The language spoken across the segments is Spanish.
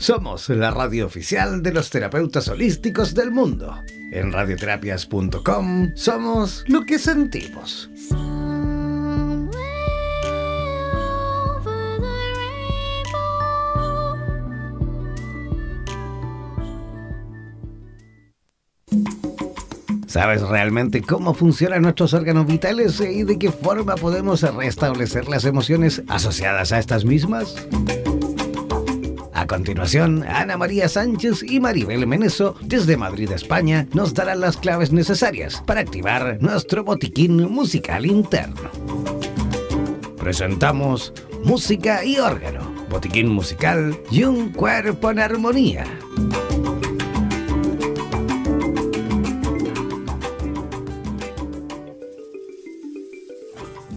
Somos la radio oficial de los terapeutas holísticos del mundo. En radioterapias.com somos lo que sentimos. ¿Sabes realmente cómo funcionan nuestros órganos vitales y de qué forma podemos restablecer las emociones asociadas a estas mismas? Continuación, Ana María Sánchez y Maribel Meneso, desde Madrid, España, nos darán las claves necesarias para activar nuestro botiquín musical interno. Presentamos Música y órgano, botiquín musical y un cuerpo en armonía.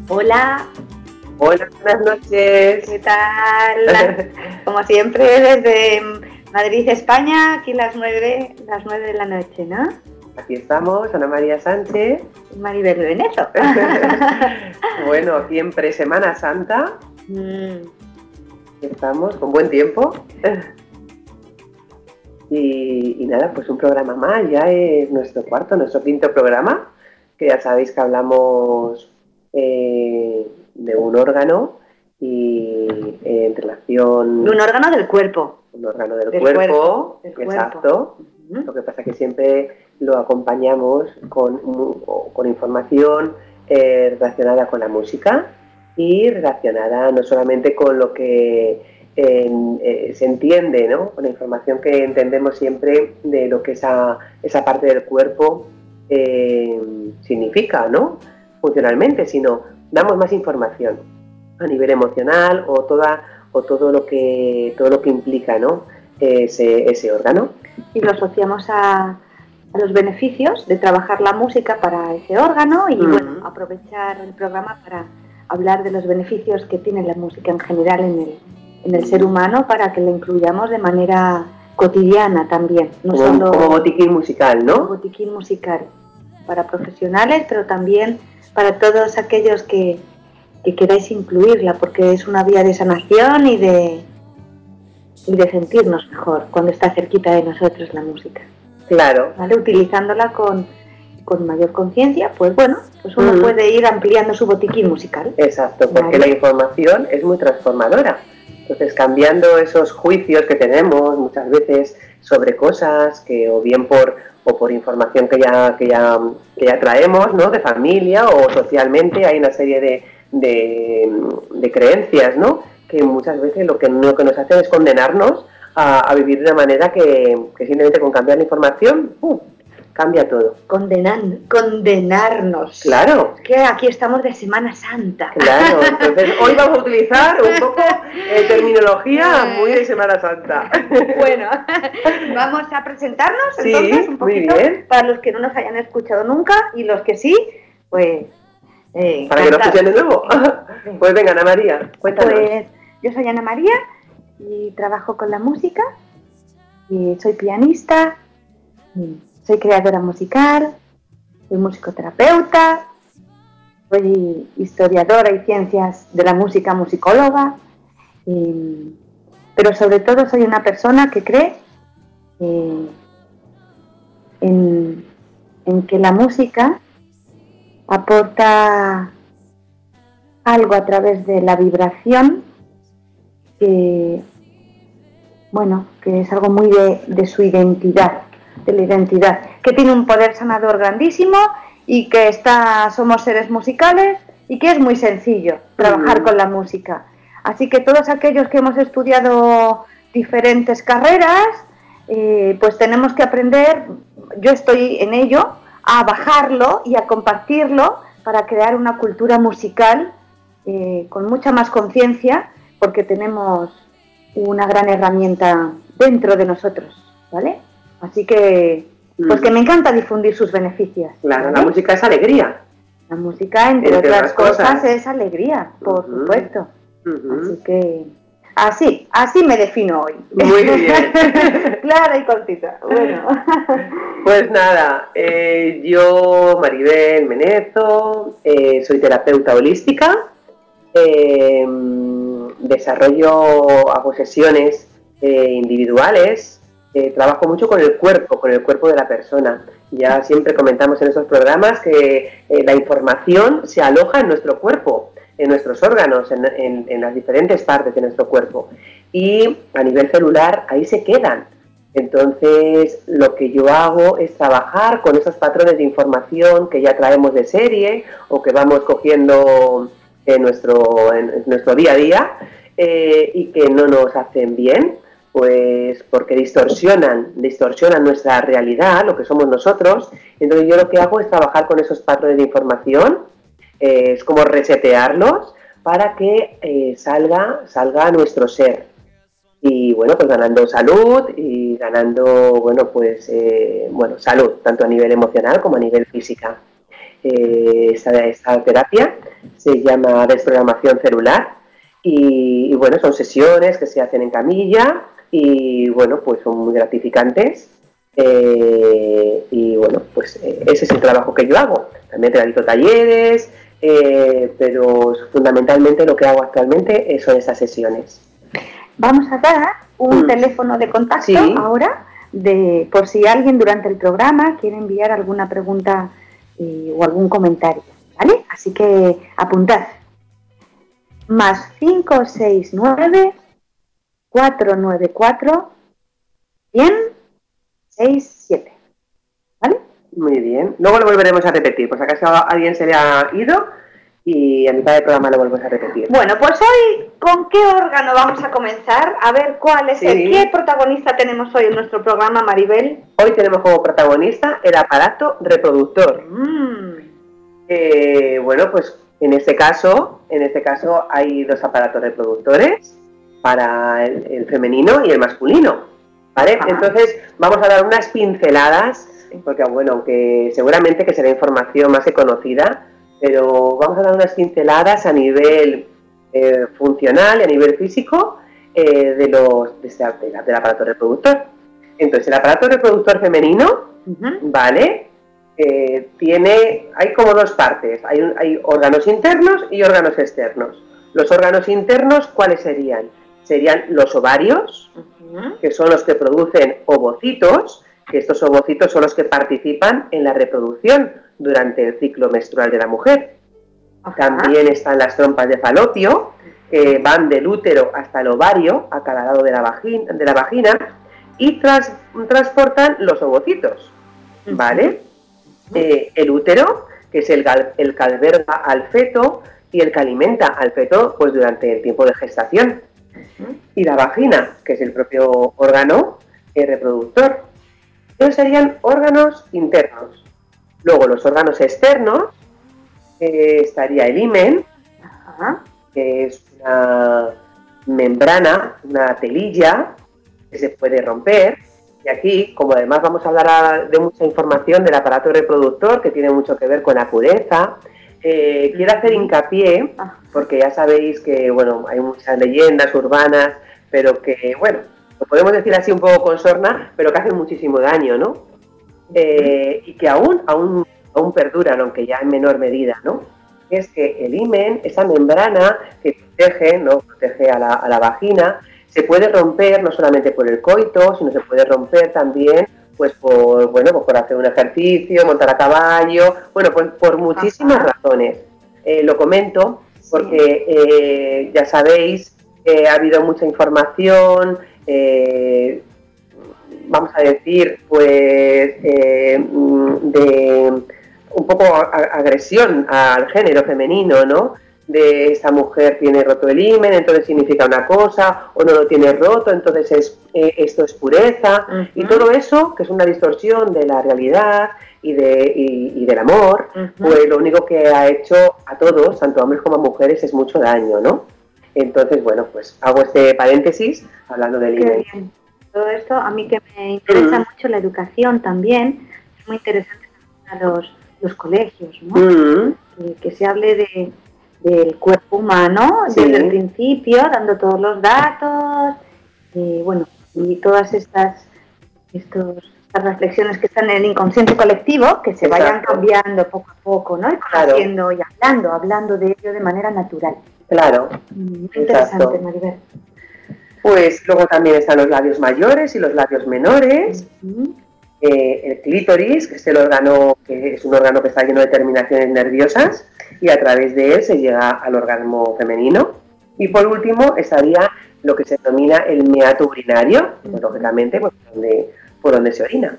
Hola. Hola, buenas noches. ¿Qué tal? Como siempre, desde Madrid, España, aquí las nueve, las nueve de la noche, ¿no? Aquí estamos, Ana María Sánchez. Y Maribel Benezo. bueno, siempre Semana Santa. Mm. Estamos con buen tiempo. Y, y, nada, pues un programa más, ya es nuestro cuarto, nuestro quinto programa, que ya sabéis que hablamos eh, de un órgano y eh, en relación... De un órgano del cuerpo. Un órgano del, cuerpo, exacto. Lo que pasa es que siempre lo acompañamos con, con información eh, relacionada con la música y relacionada no solamente con lo que se entiende, ¿no? con la información que entendemos siempre de lo que esa, esa parte del cuerpo significa, ¿no? funcionalmente, sino damos más información a nivel emocional o toda o todo lo que todo lo que implica ¿no? ese, ese órgano. Y lo asociamos a, a, los beneficios de trabajar la música para ese órgano y bueno, aprovechar el programa para hablar de los beneficios que tiene la música en general en el, en el ser humano para que la incluyamos de manera cotidiana también. No como, solo, como botiquín musical, ¿no? Botiquín musical para profesionales, pero también para todos aquellos que, queráis incluirla, porque es una vía de sanación y de, y de sentirnos mejor cuando está cerquita de nosotros la música. Claro. ¿Vale? Utilizándola con, mayor conciencia, pues bueno, pues uno puede ir ampliando su botiquín musical. Exacto, porque la información es muy transformadora. Entonces, cambiando esos juicios que tenemos muchas veces sobre cosas que o bien por o por información que ya, que ya, que ya traemos, ¿no? De familia o socialmente, hay una serie de, de, creencias, ¿no? Que muchas veces lo que, lo que nos hacen es condenarnos a, vivir de una manera que, que simplemente con cambiar la información, ¡pum! Cambia todo. Condenan, condenarnos. Claro. Que aquí estamos de Semana Santa. Claro, entonces hoy vamos a utilizar un poco eh, terminología muy de Semana Santa. Bueno, vamos a presentarnos entonces un poquito muy bien. para los que no nos hayan escuchado nunca y los que sí, pues... Eh, para que nos escuchen de nuevo. Pues venga, Ana María, cuéntanos. Pues yo soy Ana María y trabajo con la música y soy pianista. Y soy creadora musical, soy musicoterapeuta, soy historiadora y ciencias de la música, musicóloga, pero sobre todo soy una persona que cree eh, en, que la música aporta algo a través de la vibración que, bueno, que es algo muy de su identidad de la identidad, que tiene un poder sanador grandísimo y que está, somos seres musicales y que es muy sencillo trabajar con la música. Así que todos aquellos que hemos estudiado diferentes carreras, eh, pues tenemos que aprender, yo estoy en ello, a bajarlo y a compartirlo para crear una cultura musical eh, con mucha más conciencia, porque tenemos una gran herramienta dentro de nosotros, ¿vale? Así que, pues que me encanta difundir sus beneficios. Claro, la música es alegría. La música, entre, otras cosas, es alegría, por supuesto. Así que, así, así me defino hoy. Muy bien. Clara y cortita. Bueno. Pues nada, eh, yo, Maribel Menezo, eh, soy terapeuta holística, eh, desarrollo, hago sesiones eh, individuales, eh, trabajo mucho con el cuerpo, con el cuerpo de la persona. Ya siempre comentamos en esos programas que eh, la información se aloja en nuestro cuerpo, en nuestros órganos, en, las diferentes partes de nuestro cuerpo. Y a nivel celular, ahí se quedan. Entonces, lo que yo hago es trabajar con esos patrones de información que ya traemos de serie o que vamos cogiendo en nuestro, en nuestro día a día eh, y que no nos hacen bien pues porque distorsionan, distorsionan nuestra realidad, lo que somos nosotros. Entonces yo lo que hago es trabajar con esos patrones de información, eh, es como resetearlos para que eh, salga, salga nuestro ser. Y bueno, pues ganando salud y ganando, bueno, pues, eh, bueno, salud, tanto a nivel emocional como a nivel física. Esta, esta, terapia se llama desprogramación celular y, y bueno, son sesiones que se hacen en camilla, y bueno, pues son muy gratificantes. Eh, y bueno, pues eh, ese es el trabajo que yo hago. También realizo talleres, eh, pero fundamentalmente lo que hago actualmente son esas sesiones. Vamos a dar un mm. teléfono de contacto ahora, de, por si alguien durante el programa quiere enviar alguna pregunta o algún comentario. ¿Vale? Así que apuntad. Más 569 494 10067. ¿Vale? Muy bien. Luego lo volveremos a repetir, por si acaso alguien se le ha ido y a mitad del programa lo volvemos a repetir. Bueno, pues hoy, ¿con qué órgano vamos a comenzar? A ver cuál es el qué protagonista tenemos hoy en nuestro programa, Maribel. Hoy tenemos como protagonista el aparato reproductor. Mm. Eh, bueno, pues en este caso, en este caso hay dos aparatos reproductores para el, femenino y el masculino. ¿Vale? Entonces vamos a dar unas pinceladas, porque bueno, aunque seguramente que será información más que conocida, pero vamos a dar unas pinceladas a nivel eh, funcional y a nivel físico eh, de los de este, del aparato reproductor. Entonces, el aparato reproductor femenino, ¿vale? Eh, tiene, hay como dos partes, hay, hay órganos internos y órganos externos. Los órganos internos, ¿cuáles serían? Serían los ovarios, que son los que producen ovocitos, que estos ovocitos son los que participan en la reproducción durante el ciclo menstrual de la mujer. También están las trompas de falopio, que van del útero hasta el ovario, a cada lado de la vagina, de la vagina y transportan los ovocitos. ¿Vale? Eh, el útero, que es el, el que alberga al feto y el que alimenta al feto pues, durante el tiempo de gestación y la vagina, que es el propio órgano reproductor. Esos serían órganos internos. Luego los órganos externos, estaría el himen, que es una membrana, una telilla que se puede romper. Y aquí, como además vamos a hablar de mucha información del aparato reproductor, que tiene mucho que ver con la pureza, eh, quiero hacer hincapié, ah. porque ya sabéis que, bueno, hay muchas leyendas urbanas, pero que, bueno, lo podemos decir así un poco con sorna, pero que hacen muchísimo daño, ¿no? Eh, y que aún, aún, aún perduran, aunque ya en menor medida, ¿no? Es que el himen, esa membrana que protege, ¿no? Protege a la, a la vagina, se puede romper no solamente por el coito, sino se puede romper también pues por, bueno, pues por hacer un ejercicio, montar a caballo, bueno, pues por muchísimas razones. Eh, lo comento porque eh, ya sabéis que ha habido mucha información, eh, vamos a decir, pues de un poco agresión al género femenino, ¿no? De esta mujer tiene roto el himen, entonces significa una cosa, o no lo tiene roto, entonces es, eh, esto es pureza, y todo eso, que es una distorsión de la realidad y, de, y, del amor, pues lo único que ha hecho a todos, tanto hombres como mujeres, es mucho daño, ¿no? Entonces, bueno, pues hago este paréntesis hablando del himen. Todo esto, a mí que me interesa mucho la educación también, es muy interesante a los, los colegios, ¿no? que se hable de del cuerpo humano desde el principio, dando todos los datos, y bueno, y todas estas, estos, estas reflexiones que están en el inconsciente colectivo, que se vayan cambiando poco a poco, ¿no? Y conociendo y hablando, hablando de ello de manera natural. Claro. Muy interesante, Maribel. Pues luego también están los labios mayores y los labios menores. El clítoris, que es el órgano, que es un órgano que está lleno de terminaciones nerviosas, y a través de él se llega al orgasmo femenino. Y por último estaría lo que se denomina el meato urinario, pues, lógicamente pues, por donde se orina.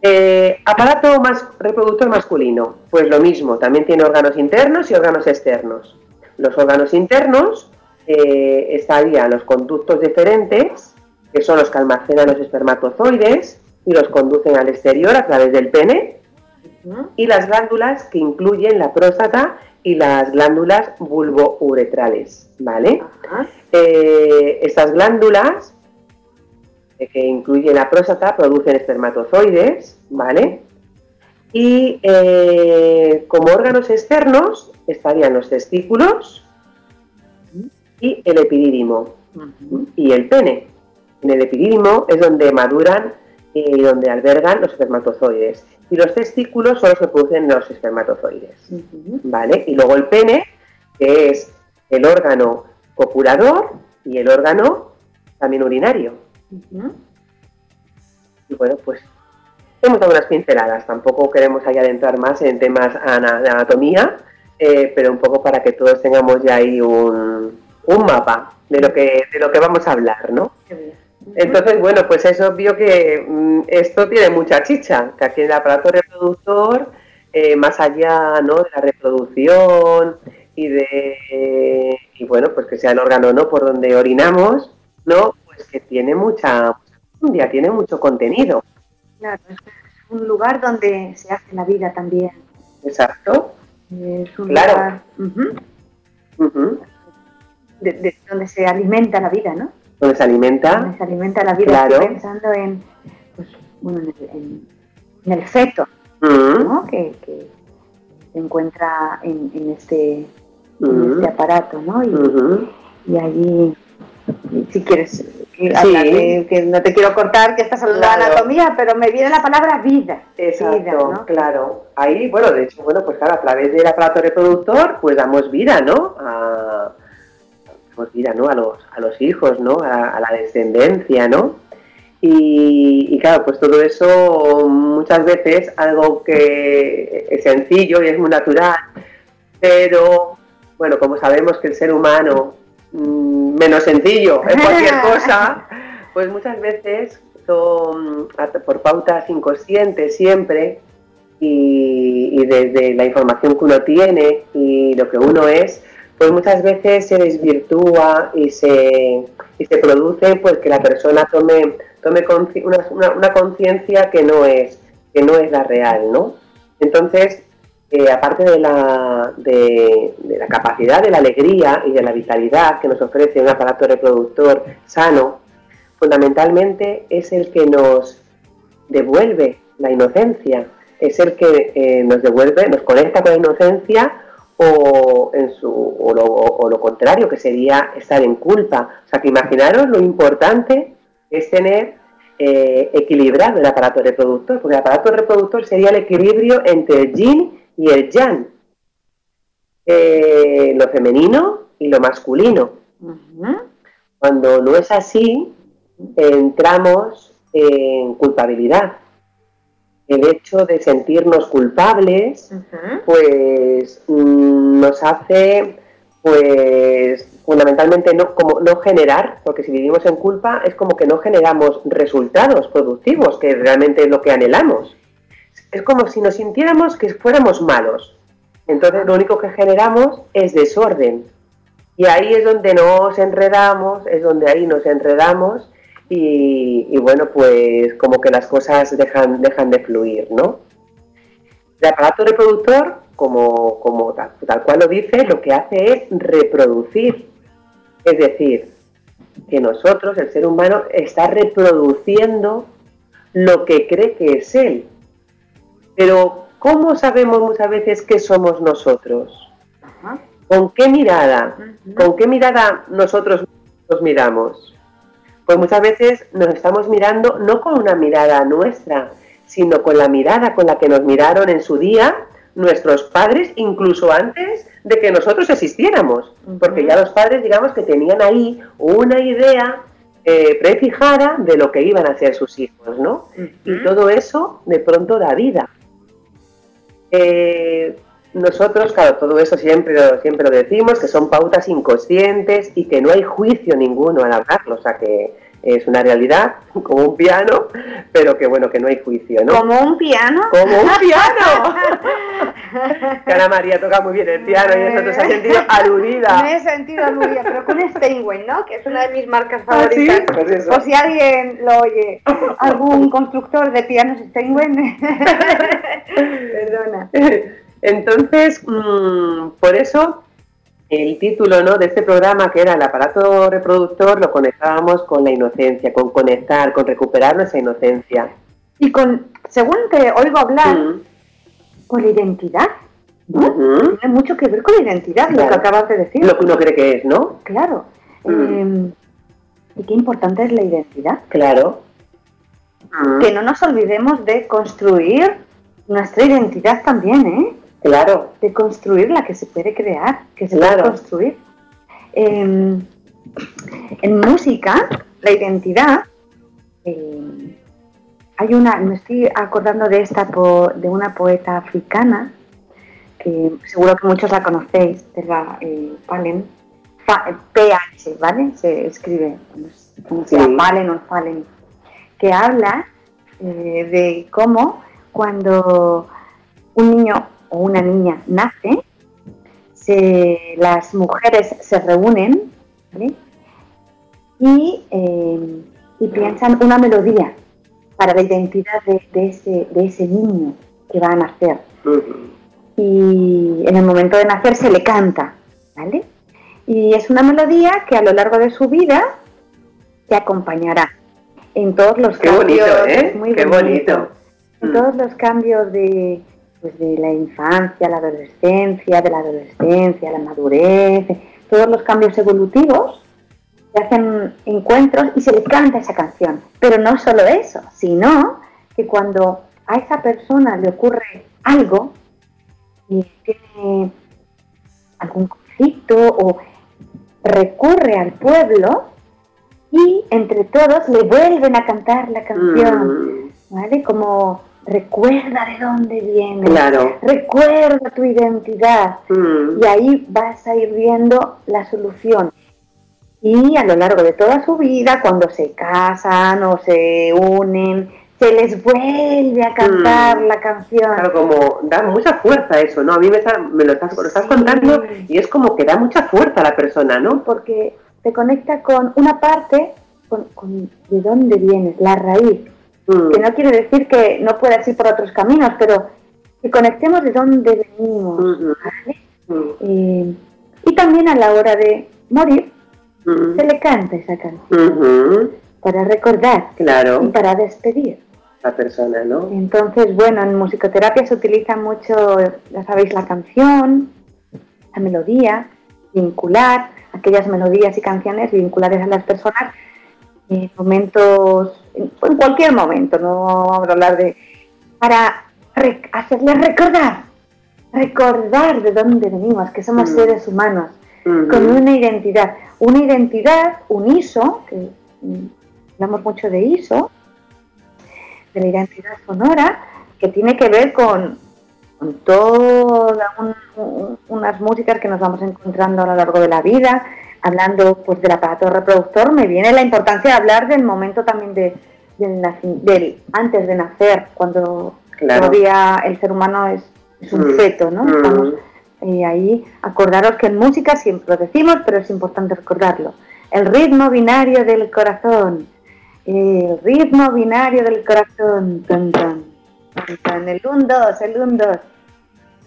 Eh, aparato reproductor masculino, pues lo mismo, también tiene órganos internos y órganos externos. Los órganos internos eh, estarían los conductos diferentes, que son los que almacenan los espermatozoides y los conducen al exterior a través del pene, y las glándulas que incluyen la próstata y las glándulas vulvouretrales, ¿vale? Eh, estas glándulas que incluye la próstata, producen espermatozoides, ¿vale? Y eh, como órganos externos estarían los testículos y el epidídimo y el pene. En el epidídimo es donde maduran y donde albergan los espermatozoides. Y los testículos son los que producen los espermatozoides. ¿Vale? Y luego el pene, que es el órgano copulador y el órgano también urinario. Y bueno, pues hemos dado unas pinceladas, tampoco queremos ahí adentrar más en temas de anatomía, eh, pero un poco para que todos tengamos ya ahí un, mapa de lo que de lo que vamos a hablar, ¿no? Entonces, bueno, pues es obvio que mm, esto tiene mucha chicha, que aquí el aparato reproductor, eh, más allá ¿no? de la reproducción y de, y bueno, pues que sea el órgano no por donde orinamos, ¿no? que tiene mucha, mucha tiene mucho contenido. Claro, es un lugar donde se hace la vida también. Exacto. Es un lugar de, donde se alimenta la vida, ¿no? Donde se alimenta. Donde se alimenta la vida. Claro. Estoy pensando en, pues, bueno, en, el, feto, ¿no? Que, se encuentra en, este, en este aparato, ¿no? Y, y allí si quieres que no te quiero cortar, que estás hablando de anatomía, pero me viene la palabra vida. Exacto, claro. Ahí, bueno, de hecho, bueno, pues claro, a través del aparato reproductor, pues damos vida, ¿no? A, damos vida, ¿no? A los, a los hijos, ¿no? A, la descendencia, ¿no? Y, y, claro, pues todo eso muchas veces algo que es sencillo y es muy natural, pero bueno, como sabemos que el ser humano Mm, menos sencillo en cualquier cosa, pues muchas veces son por pautas inconscientes siempre y, desde la información que uno tiene y lo que uno es, pues muchas veces se desvirtúa y se, y se produce pues que la persona tome, tome una, una conciencia que no es que no es la real, ¿no? Entonces, eh, aparte de la, de, la capacidad de la alegría y de la vitalidad que nos ofrece un aparato reproductor sano, fundamentalmente es el que nos devuelve la inocencia, es el que eh, nos devuelve, nos conecta con la inocencia o, en su, o, lo, contrario, que sería estar en culpa. O sea, que imaginaros lo importante es tener eh, equilibrado el aparato reproductor, porque el aparato reproductor sería el equilibrio entre el yin y el yang, eh, lo femenino y lo masculino. Cuando no es así, entramos en culpabilidad. El hecho de sentirnos culpables, pues mm, nos hace, pues fundamentalmente no, como no generar, porque si vivimos en culpa es como que no generamos resultados productivos, que realmente es lo que anhelamos es como si nos sintiéramos que fuéramos malos. Entonces lo único que generamos es desorden. Y ahí es donde nos enredamos, es donde ahí nos enredamos y, bueno, pues como que las cosas dejan, dejan de fluir, ¿no? El aparato reproductor, como, como tal, tal cual lo dice, lo que hace es reproducir. Es decir, que nosotros, el ser humano, está reproduciendo lo que cree que es él. Pero, ¿cómo sabemos muchas veces qué somos nosotros? ¿Con qué mirada? ¿Con qué mirada nosotros nos miramos? Pues muchas veces nos estamos mirando no con una mirada nuestra, sino con la mirada con la que nos miraron en su día nuestros padres incluso antes de que nosotros existiéramos, porque ya los padres digamos que tenían ahí una idea eh, prefijada de lo que iban a ser sus hijos, ¿no? Y todo eso de pronto da vida. Eh, nosotros, claro, todo eso siempre, siempre lo decimos, que son pautas inconscientes y que no hay juicio ninguno al hablarlo, o sea que es una realidad, como un piano, pero que bueno, que no hay juicio, ¿no? ¿Como un piano? ¡Como un piano! Ana María toca muy bien el piano y eso se ha sentido aludida. Me he sentido aludida, pero con Steinway, ¿no? Que es una de mis marcas ¿Ah, favoritas. Pues o si alguien lo oye, algún constructor de pianos Steinway, perdona. Entonces, mm, por eso el título ¿no? de este programa, que era el aparato reproductor, lo conectábamos con la inocencia, con conectar, con recuperar nuestra inocencia. Y con, según te oigo hablar, mm. con la identidad. Tiene mucho que ver con la identidad, lo que acabas de decir. Lo que uno cree que es, ¿no? Claro. Mm. Em, y qué importante es la identidad. Claro. Que no nos olvidemos de construir nuestra identidad también, ¿eh? Claro. De construir la que se puede crear, que se puede construir. en música, la identidad, em, hay una, me estoy acordando de esta de una poeta africana, que seguro que muchos la conocéis, eh, Palen, PH, ¿vale? Se escribe, como se llama, Palen o Palen, que habla eh, de cómo cuando un niño o una niña nace, las mujeres se reúnen y, eh, y, piensan una melodía para la identidad de, ese, de ese niño que va a nacer. Y en el momento de nacer se le canta, ¿vale? Y es una melodía que a lo largo de su vida te acompañará en todos los Qué cambios. Bonito, ¿eh? Muy Qué bonito. En todos los cambios de, pues de la infancia, la adolescencia, de la adolescencia, la madurez, todos los cambios evolutivos, se hacen encuentros y se le canta esa canción. Pero no solo eso, sino que cuando a esa persona le ocurre algo y tiene algún conflicto o recurre al pueblo y entre todos le vuelven a cantar la canción, mm. ¿vale? Como recuerda de dónde vienes, claro. recuerda tu identidad mm. y ahí vas a ir viendo la solución. Y a lo largo de toda su vida, cuando se casan o se unen, se les vuelve a cantar mm. la canción. Claro, como da mucha fuerza eso, ¿no? A mí me, lo, estás, contando y es como que da mucha fuerza a la persona, ¿no? Porque te conecta con una parte, con, con de dónde vienes, la raíz Mm. Que no quiere decir que no puedas ir por otros caminos, pero que conectemos de dónde venimos. Mm-hmm. Mm. Eh, y también a la hora de morir, mm-hmm. se le canta esa canción. Mm-hmm. Para recordar claro. y para despedir. La persona, ¿no? Entonces, bueno, en musicoterapia se utiliza mucho, ya sabéis, la canción, la melodía, vincular aquellas melodías y canciones vinculadas a las personas en momentos en cualquier momento, no vamos a hablar de, para hacerles recordar, recordar de dónde venimos, que somos mm. seres humanos, con una identidad, una identidad, un ISO, que mm, hablamos mucho de ISO, de la identidad sonora, que tiene que ver con, todas unas músicas que nos vamos encontrando a lo largo de la vida, hablando pues del aparato reproductor, me viene la importancia de hablar del momento también de, del, antes de nacer, cuando todavía el ser humano es, un mm. feto, ¿no? Mm. y ahí acordaros que en música siempre lo decimos, pero es importante recordarlo. El ritmo binario del corazón, el ritmo binario del corazón, tan, tan, el 1, 2, el 1, 2.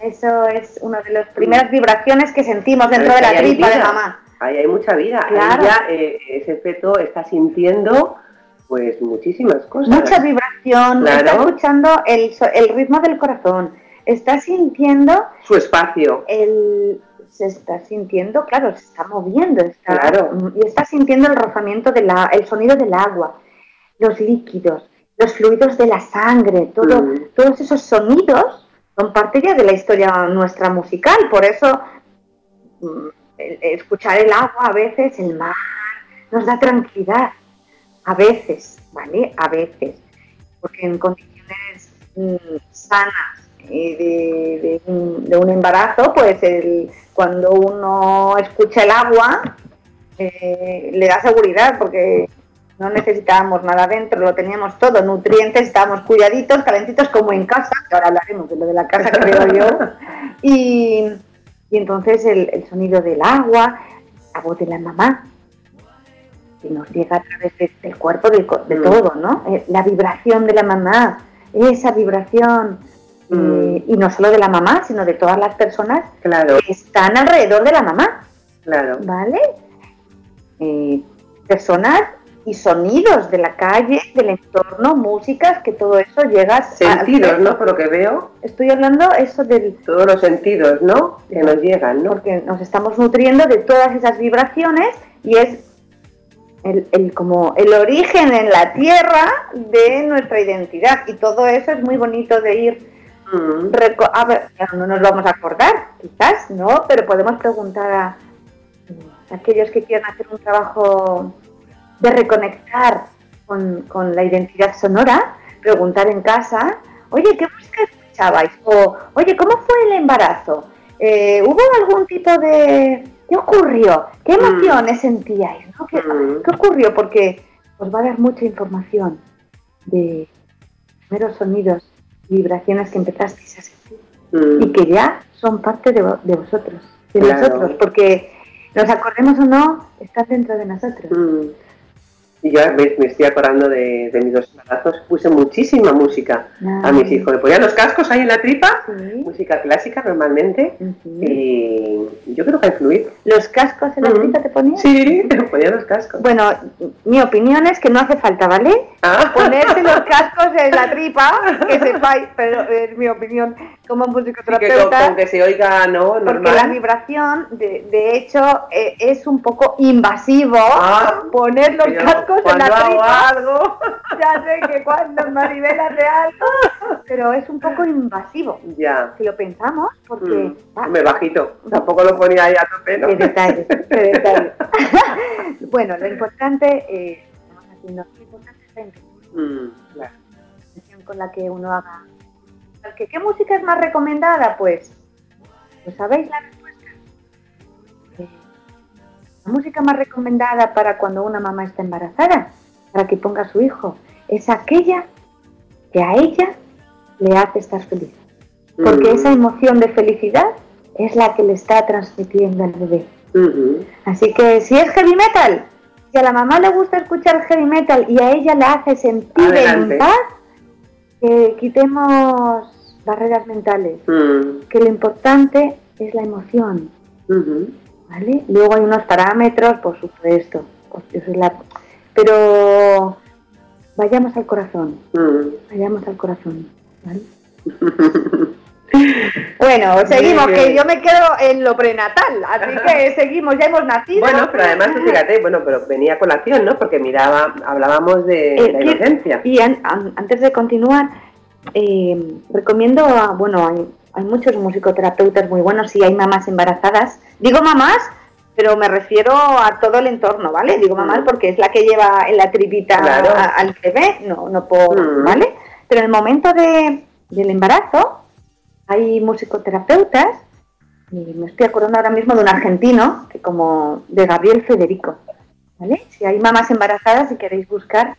Eso es una de las primeras vibraciones que sentimos dentro de la tripa de mamá ahí hay mucha vida. Ahí ya eh, ese feto está sintiendo pues muchísimas cosas. Mucha vibración, está escuchando el, el ritmo del corazón, está sintiendo... Su espacio. El, se está sintiendo, claro, se está moviendo, está, claro. y está sintiendo el rozamiento, de la, el sonido del agua, los líquidos, los fluidos de la sangre, todo, mm. todos esos sonidos son parte ya de la historia nuestra musical, por eso mm, escuchar el agua a veces, el mar, nos da tranquilidad, a veces, ¿vale? A veces, porque en condiciones mm, sanas de, un, embarazo, pues el, cuando uno escucha el agua, eh, le da seguridad, porque no necesitábamos nada dentro, lo teníamos todo, nutrientes, estábamos cuidaditos, calentitos como en casa, que ahora hablaremos de lo de la casa que veo yo, y, entonces el, sonido del agua, la voz de la mamá, que nos llega a través del cuerpo, de, mm. todo, ¿no? Eh, la vibración de la mamá, esa vibración, mm. y no solo de la mamá, sino de todas las personas claro. que están alrededor de la mamá. Claro. ¿Vale? Eh, personas y sonidos de la calle, del entorno, músicas, que todo eso llega Sentidos, ¿no? Por lo que veo. Estoy hablando eso del... Todos los sentidos, ¿no? Que nos llegan, ¿no? Porque nos estamos nutriendo de todas esas vibraciones y es el, como el origen en la tierra de nuestra identidad. Y todo eso es muy bonito de ir... Mm. A ver, no nos vamos a acordar, quizás, ¿no? Pero podemos preguntar a aquellos que quieran hacer un trabajo de reconectar con, la identidad sonora, preguntar en casa, oye, ¿qué música escuchabais? O, oye, ¿cómo fue el embarazo? Eh, ¿Hubo algún tipo de... ¿Qué ocurrió? ¿Qué mm. emociones sentíais? Mm. ¿Qué, ocurrió? Porque os va a dar mucha información de primeros sonidos, vibraciones que empezasteis a sentir mm. y que ya son parte de, vosotros, de nosotros, porque nos acordemos o no, están dentro de nosotros. Y yo me, estoy acordando de, mis dos embarazos, puse muchísima música a mis hijos. Le ponía los cascos ahí en la tripa, música clásica normalmente, y yo creo que ha influido. ¿Los cascos en la tripa te ponían? Sí, me ponía los cascos. Bueno, mi opinión es que no hace falta, ¿vale? Ah. Ponerse los cascos en la tripa, que sepáis, pero es mi opinión como musicoterapeuta. Que, con, que se oiga, ¿no? Normal. Porque la vibración, de, de hecho, eh, es un poco invasivo ah. poner los cascos cuando hago algo. Ya sé que cuando Maribel hace algo, pero es un poco invasivo. Ya. Si lo pensamos, porque. Mm, me bajito. Tampoco lo ponía ahí a tope, ¿no? Qué detalle, qué detalle. bueno, lo importante, eh, estamos haciendo, lo importante es la intención. Mm, con la que uno haga. ¿Qué música es más recomendada? Pues, pues sabéis la la música más recomendada para cuando una mamá está embarazada, para que ponga a su hijo, es aquella que a ella le hace estar feliz. Porque mm. esa emoción de felicidad es la que le está transmitiendo al bebé. Así que si es heavy metal, si a la mamá le gusta escuchar heavy metal y a ella le hace sentir en paz, que quitemos barreras mentales. Mm. Que lo importante es la emoción. Luego hay unos parámetros, por supuesto, pero vayamos al corazón, mm. vayamos al corazón, Bueno, seguimos, que yo me quedo en lo prenatal, así que seguimos, ya hemos nacido. Bueno, pero además, fíjate, bueno, pero venía con la acción, ¿no? Porque miraba, hablábamos de eh, la inocencia. Y antes de continuar, eh, recomiendo, a, bueno, hay, muchos musicoterapeutas muy buenos y hay mamás embarazadas. Digo mamás, pero me refiero a todo el entorno, ¿vale? Digo mamás mm. porque es la que lleva en la tripita al bebé, no, no por, mm. ¿vale? Pero en el momento de, del embarazo hay musicoterapeutas, y me estoy acordando ahora mismo de un argentino, que como de Gabriel Federico, ¿vale? Si hay mamás embarazadas y queréis buscar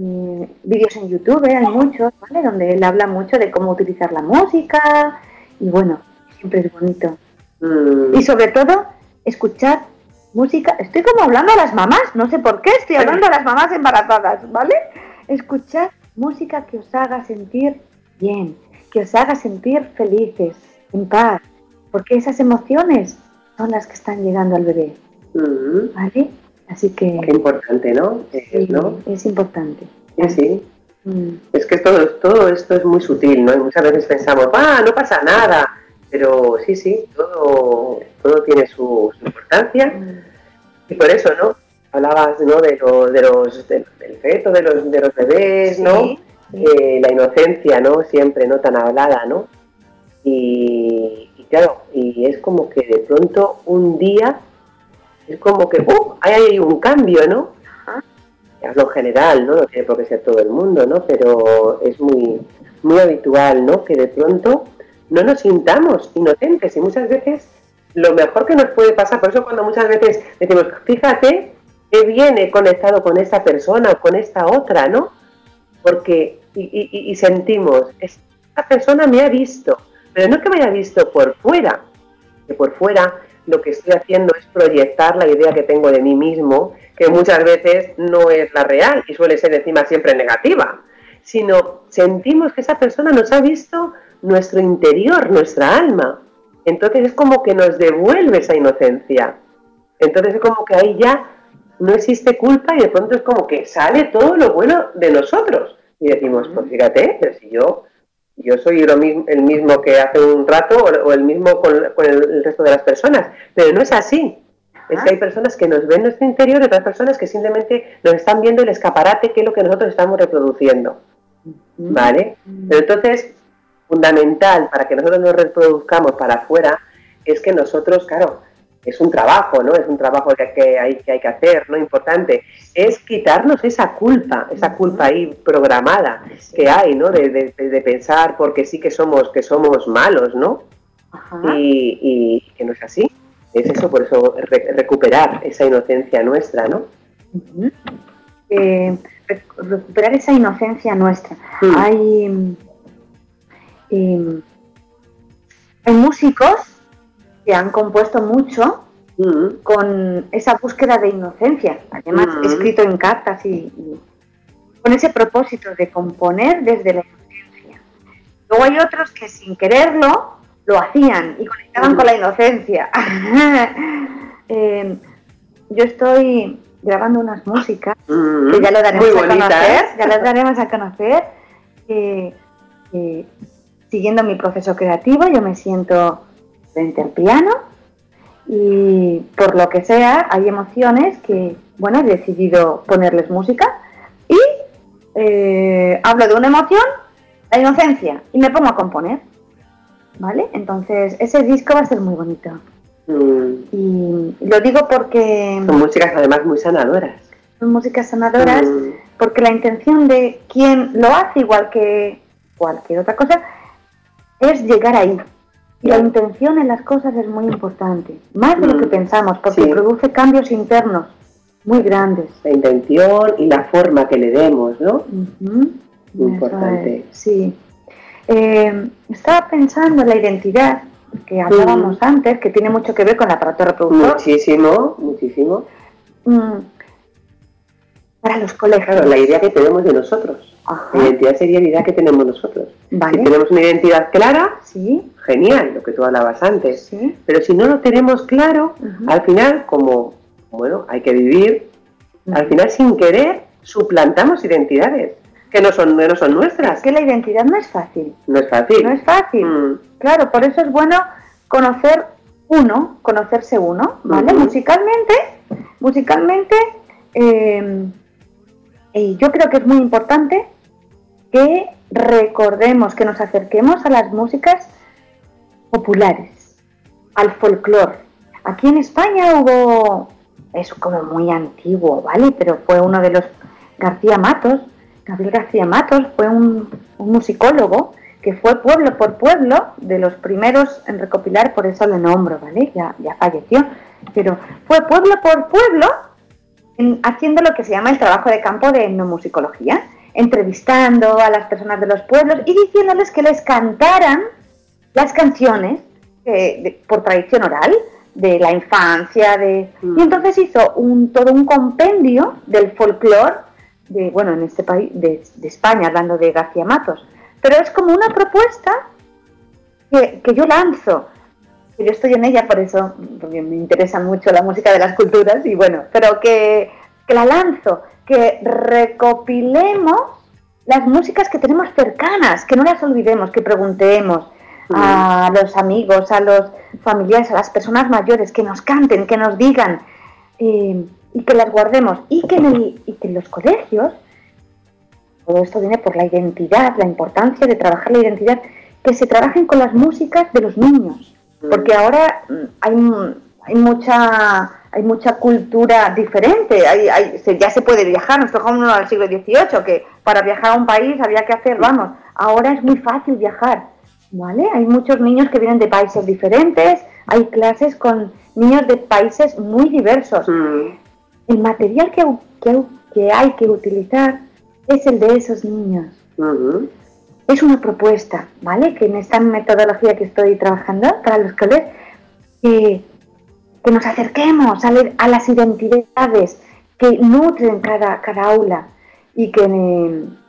mm, vídeos en YouTube, hay muchos, ¿vale? Donde él habla mucho de cómo utilizar la música y bueno, siempre es bonito. Y sobre todo escuchar música. Estoy como hablando a las mamás, no sé por qué estoy hablando a las mamás embarazadas, ¿vale? Escuchar música que os haga sentir bien, que os haga sentir felices, en paz, porque esas emociones son las que están llegando al bebé. Mm. ¿Vale? Así que... Qué importante, ¿no? Es importante. Sí, mm. Es que todo, todo esto es muy sutil, ¿no? Y muchas veces pensamos, ah, no pasa nada pero sí, sí, todo, todo tiene su, importancia. Y por eso, ¿no? Hablabas, ¿no? De, de los, del feto, de los, de los bebés, ¿no? Eh, la inocencia, ¿no? Siempre, ¿no? Tan hablada, ¿no? Y, claro, y es como que de pronto un día es como que ¡uh! hay un cambio, ¿no? Hablo en general, ¿no? No tiene por qué ser todo el mundo, ¿no? Pero es muy, muy habitual, ¿no? Que de pronto no nos sintamos inocentes y muchas veces lo mejor que nos puede pasar, por eso cuando muchas veces decimos, fíjate que viene conectado con esta persona o con esta otra, ¿no? Porque, y, sentimos, esta persona me ha visto, pero no que me haya visto por fuera, que por fuera lo que estoy haciendo es proyectar la idea que tengo de mí mismo, que muchas veces no es la real y suele ser encima siempre negativa, sino sentimos que esa persona nos ha visto nuestro interior, nuestra alma. Entonces es como que nos devuelve esa inocencia. Entonces es como que ahí ya no existe culpa y de pronto es como que sale todo lo bueno de nosotros. Y decimos, pues fíjate, pero si yo, yo soy lo mismo, el mismo que hace un rato o, el mismo con, el, resto de las personas. Pero no es así. Es que hay personas que nos ven nuestro interior y otras personas que simplemente nos están viendo el escaparate que es lo que nosotros estamos reproduciendo. ¿Vale? Pero entonces, fundamental para que nosotros nos reproduzcamos para afuera es que nosotros, claro, es un trabajo, ¿no? Es un trabajo que, hay, que hay que hacer, ¿no? Importante. Es quitarnos esa culpa, esa culpa ahí programada que hay, ¿no? De, pensar porque sí que somos, que somos malos, ¿no? Y, que no es así. Es eso, por eso recuperar esa inocencia nuestra, ¿no? Eh, recuperar esa inocencia nuestra. Mm. Hay hay músicos que han compuesto mucho mm. con esa búsqueda de inocencia, además mm. escrito en cartas y, con ese propósito de componer desde la inocencia. Luego hay otros que sin quererlo lo hacían y conectaban con la inocencia. Em, yo estoy grabando unas músicas mm. que ya le daremos a conocer, ya las daremos a conocer siguiendo mi proceso creativo, yo me siento frente al piano y por lo que sea hay emociones que, bueno, he decidido ponerles música y eh, hablo de una emoción, la inocencia, y me pongo a componer. ¿Vale? Entonces, ese disco va a ser muy bonito. Mm. Y lo digo porque... Son músicas además muy sanadoras. Son músicas sanadoras mm. porque la intención de quien lo hace igual que cualquier otra cosa es llegar ahí. La intención en las cosas es muy importante, más de lo que mm, pensamos, porque produce cambios internos muy grandes. La intención y la forma que le demos, ¿no? Muy importante. sí. Eh, estaba pensando en la identidad que hablábamos antes, que tiene mucho que ver con el aparato reproductor. Muchísimo, muchísimo. Mm. Para los colegios. la idea que tenemos de nosotros. La identidad sería la idea que tenemos nosotros. Si tenemos una identidad clara, ¿Sí? genial, lo que tú hablabas antes. Pero si no lo tenemos claro, al final, como bueno, hay que vivir, al final sin querer suplantamos identidades que no son, no son nuestras. Es que la identidad no es fácil. No es fácil. No es fácil. Mm. Claro, por eso es bueno conocer uno, conocerse uno, ¿vale? Musicalmente, musicalmente, eh, y yo creo que es muy importante que recordemos, que nos acerquemos a las músicas populares, al folclore. Aquí en España hubo, es como muy antiguo, ¿vale? Pero fue uno de los García Matos, Gabriel García Matos fue un, musicólogo que fue pueblo por pueblo de los primeros en recopilar, por eso le nombro, ¿vale? Ya, ya falleció, pero fue pueblo por pueblo haciendo lo que se llama el trabajo de campo de etnomusicología, entrevistando a las personas de los pueblos y diciéndoles que les cantaran las canciones por tradición oral de la infancia, de mm. y entonces hizo un todo un compendio del folclore de bueno en este país de, España hablando de García Matos, pero es como una propuesta que, que yo lanzo yo estoy en ella por eso, porque me interesa mucho la música de las culturas y bueno, pero que, la lanzo, que recopilemos las músicas que tenemos cercanas, que no las olvidemos, que preguntemos a los amigos, a los familiares, a las personas mayores, que nos canten, que nos digan eh, y que las guardemos y que, en y que en los colegios, todo esto viene por la identidad, la importancia de trabajar la identidad, que se trabajen con las músicas de los niños. Porque ahora mm, hay, hay mucha hay mucha cultura diferente, hay, ya se puede viajar, nos tocó uno al siglo XVIII, que para viajar a un país había que hacer, vamos, ahora es muy fácil viajar, ¿vale? Hay muchos niños que vienen de países diferentes, hay clases con niños de países muy diversos. Mm. El material que, que, hay que utilizar es el de esos niños. Es una propuesta, ¿vale? Que en esta metodología que estoy trabajando para los colegios, que, que nos acerquemos a, a, las identidades que nutren cada, cada aula y que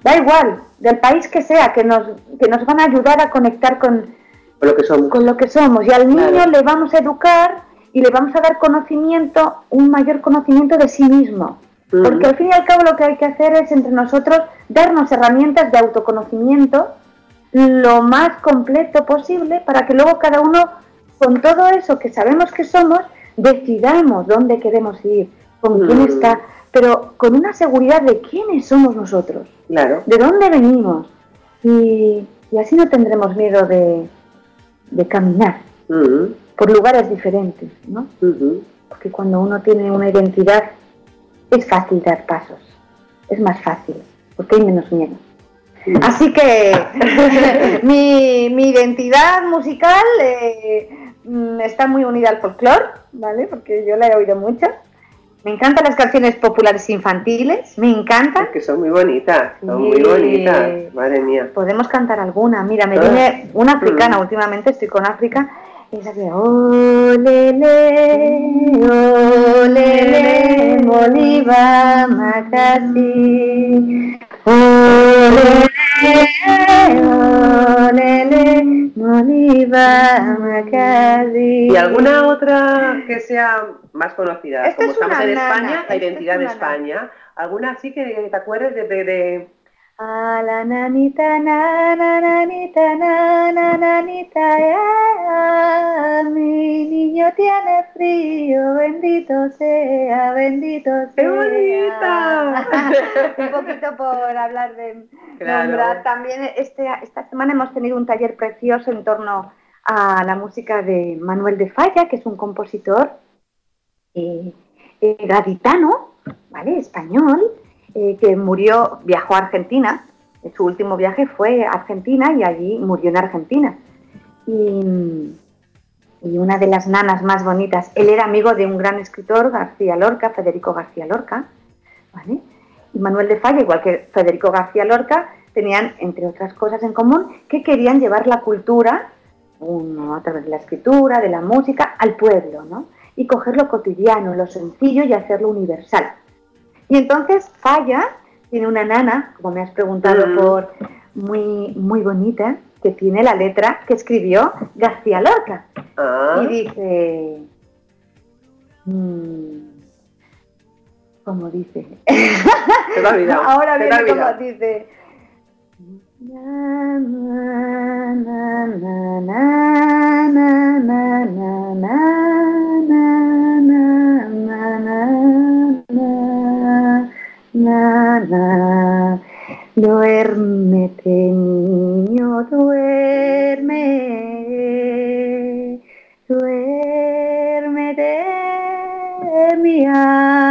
da igual, del país que sea, que nos, que nos van a ayudar a conectar con, lo que somos. Con lo que somos. Y al niño le vamos a educar y le vamos a dar conocimiento, un mayor conocimiento de sí mismo. Porque al fin y al cabo lo que hay que hacer es entre nosotros darnos herramientas de autoconocimiento lo más completo posible para que luego cada uno, con todo eso que sabemos que somos, decidamos dónde queremos ir, con quién está, pero con una seguridad de quiénes somos nosotros, claro. de dónde venimos. Y, así no tendremos miedo de, caminar por lugares diferentes, ¿no? Porque cuando uno tiene una identidad es fácil dar pasos, es más fácil, porque hay menos miedo. Así que mi, identidad musical eh, mm, está muy unida al folclore, ¿vale? Porque yo la he oído mucho. Me encantan las canciones populares infantiles, me encantan. que son muy bonitas, son muy bonitas, madre mía. Podemos cantar alguna. Mira, me viene una africana, mm. últimamente estoy con África esa que olele, olele, Bolívar, Macasí. Olele, olele, Bolívar, Macasí. ¿Y alguna otra que sea más conocida? Como estamos en España, la identidad de España. ¿Alguna así que te acuerdes de, de a la nanita, na, nanita, na, nanita, ya, mi niño tiene frío, bendito sea, bendito sea. ¡Qué bonita! un poquito por hablar de nombrar. También este, esta semana hemos tenido un taller precioso en torno a la música de Manuel de Falla, que es un compositor eh, eh gaditano, ¿vale? Español, eh, que murió, viajó a Argentina, su último viaje fue a Argentina y allí murió en Argentina. Y, una de las nanas más bonitas, él era amigo de un gran escritor, García Lorca, Federico García Lorca, y Manuel de Falla, igual que Federico García Lorca, tenían, entre otras cosas en común, que querían llevar la cultura, uno a través de la escritura, de la música, al pueblo, ¿no? Y coger lo cotidiano, lo sencillo y hacerlo universal. Y entonces Falla tiene una nana, como me has preguntado mm. por muy, muy bonita, que tiene la letra que escribió García Lorca. Ah. Y dice. Mmm, como dice. Olvidado. Ahora viene como dice. Na, na, nada. Duérmete, niño, duerme. Duérmete, mi alma.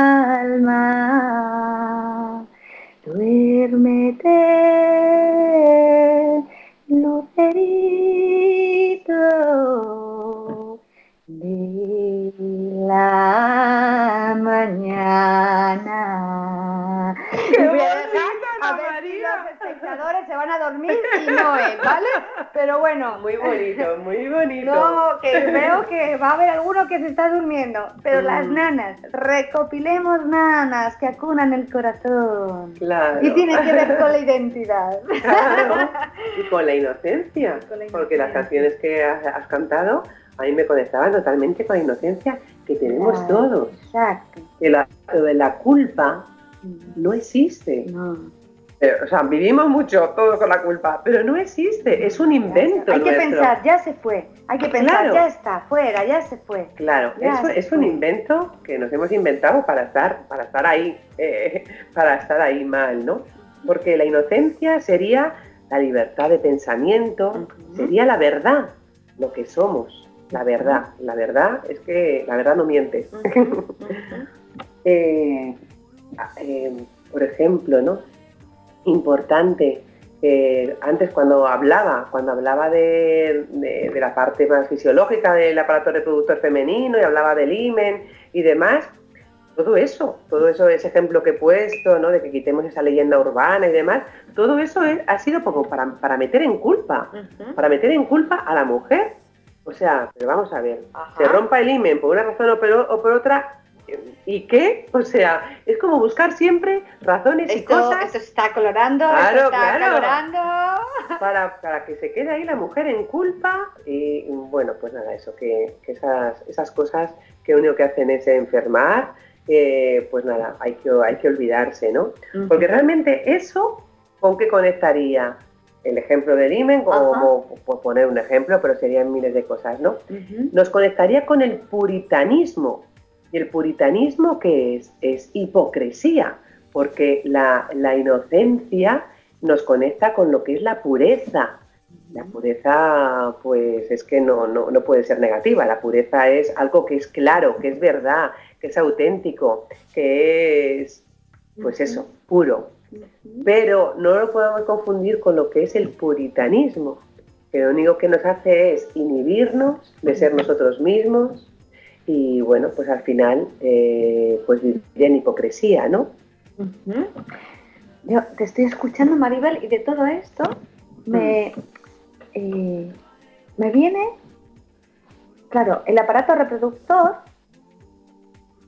Dormir y no es, ¿vale? Pero bueno. Muy bonito, muy bonito. No, que veo que va a haber alguno que se está durmiendo. Pero las mm. nanas, recopilemos nanas que acunan el corazón. Claro. Y tiene que ver con la identidad. Claro. Y con la inocencia. Porque las canciones que has, cantado a mí me conectaban totalmente con la inocencia que tenemos todos. Exacto. Que la, la culpa mm. no existe. No. Eh, o sea, vivimos mucho todo con la culpa, pero no existe, es un invento. Hay que pensar, ya se fue. Hay que pensar, ya está, fuera, ya se fue. Claro, eso es un invento que nos hemos inventado para estar, para estar ahí, eh, para estar ahí mal, ¿no? Porque la inocencia sería la libertad de pensamiento, sería la verdad, lo que somos, la verdad. La verdad es que la verdad no miente. Eh, eh, por ejemplo, ¿no? Importante, antes cuando hablaba, cuando hablaba de, de, la parte más fisiológica del aparato reproductor femenino y hablaba del imen y demás, todo eso, todo eso, ese ejemplo que he puesto, ¿no? De que quitemos esa leyenda urbana y demás, todo eso ha sido poco para, meter en culpa, para meter en culpa a la mujer. O sea, pero vamos a ver, se rompa el imen por una razón o por, otra, ¿Y qué? O sea, es como buscar siempre razones y cosas. Esto está colorando, claro, está colorando. Para, para, que se quede ahí la mujer en culpa. Y bueno, pues nada, eso, que, que esas, esas cosas que único que hacen es enfermar pues nada, hay que, hay que olvidarse, ¿no? Porque realmente eso, ¿con qué conectaría? El ejemplo del imen, como, por poner un ejemplo, pero serían miles de cosas, ¿no? Nos conectaría con el puritanismo. ¿Y el puritanismo qué es? Es hipocresía, porque la, la inocencia nos conecta con lo que es la pureza, la pureza, pues es que no, no, no, puede ser negativa. La pureza es algo que es claro, que es verdad, que es auténtico, que es, pues eso, puro. Pero no lo podemos confundir con lo que es el puritanismo, que lo único que nos hace es inhibirnos de ser nosotros mismos y bueno, pues al final, eh, pues vivir en hipocresía, ¿no? Yo te estoy escuchando, Maribel, y de todo esto me, eh, me viene, claro, el aparato reproductor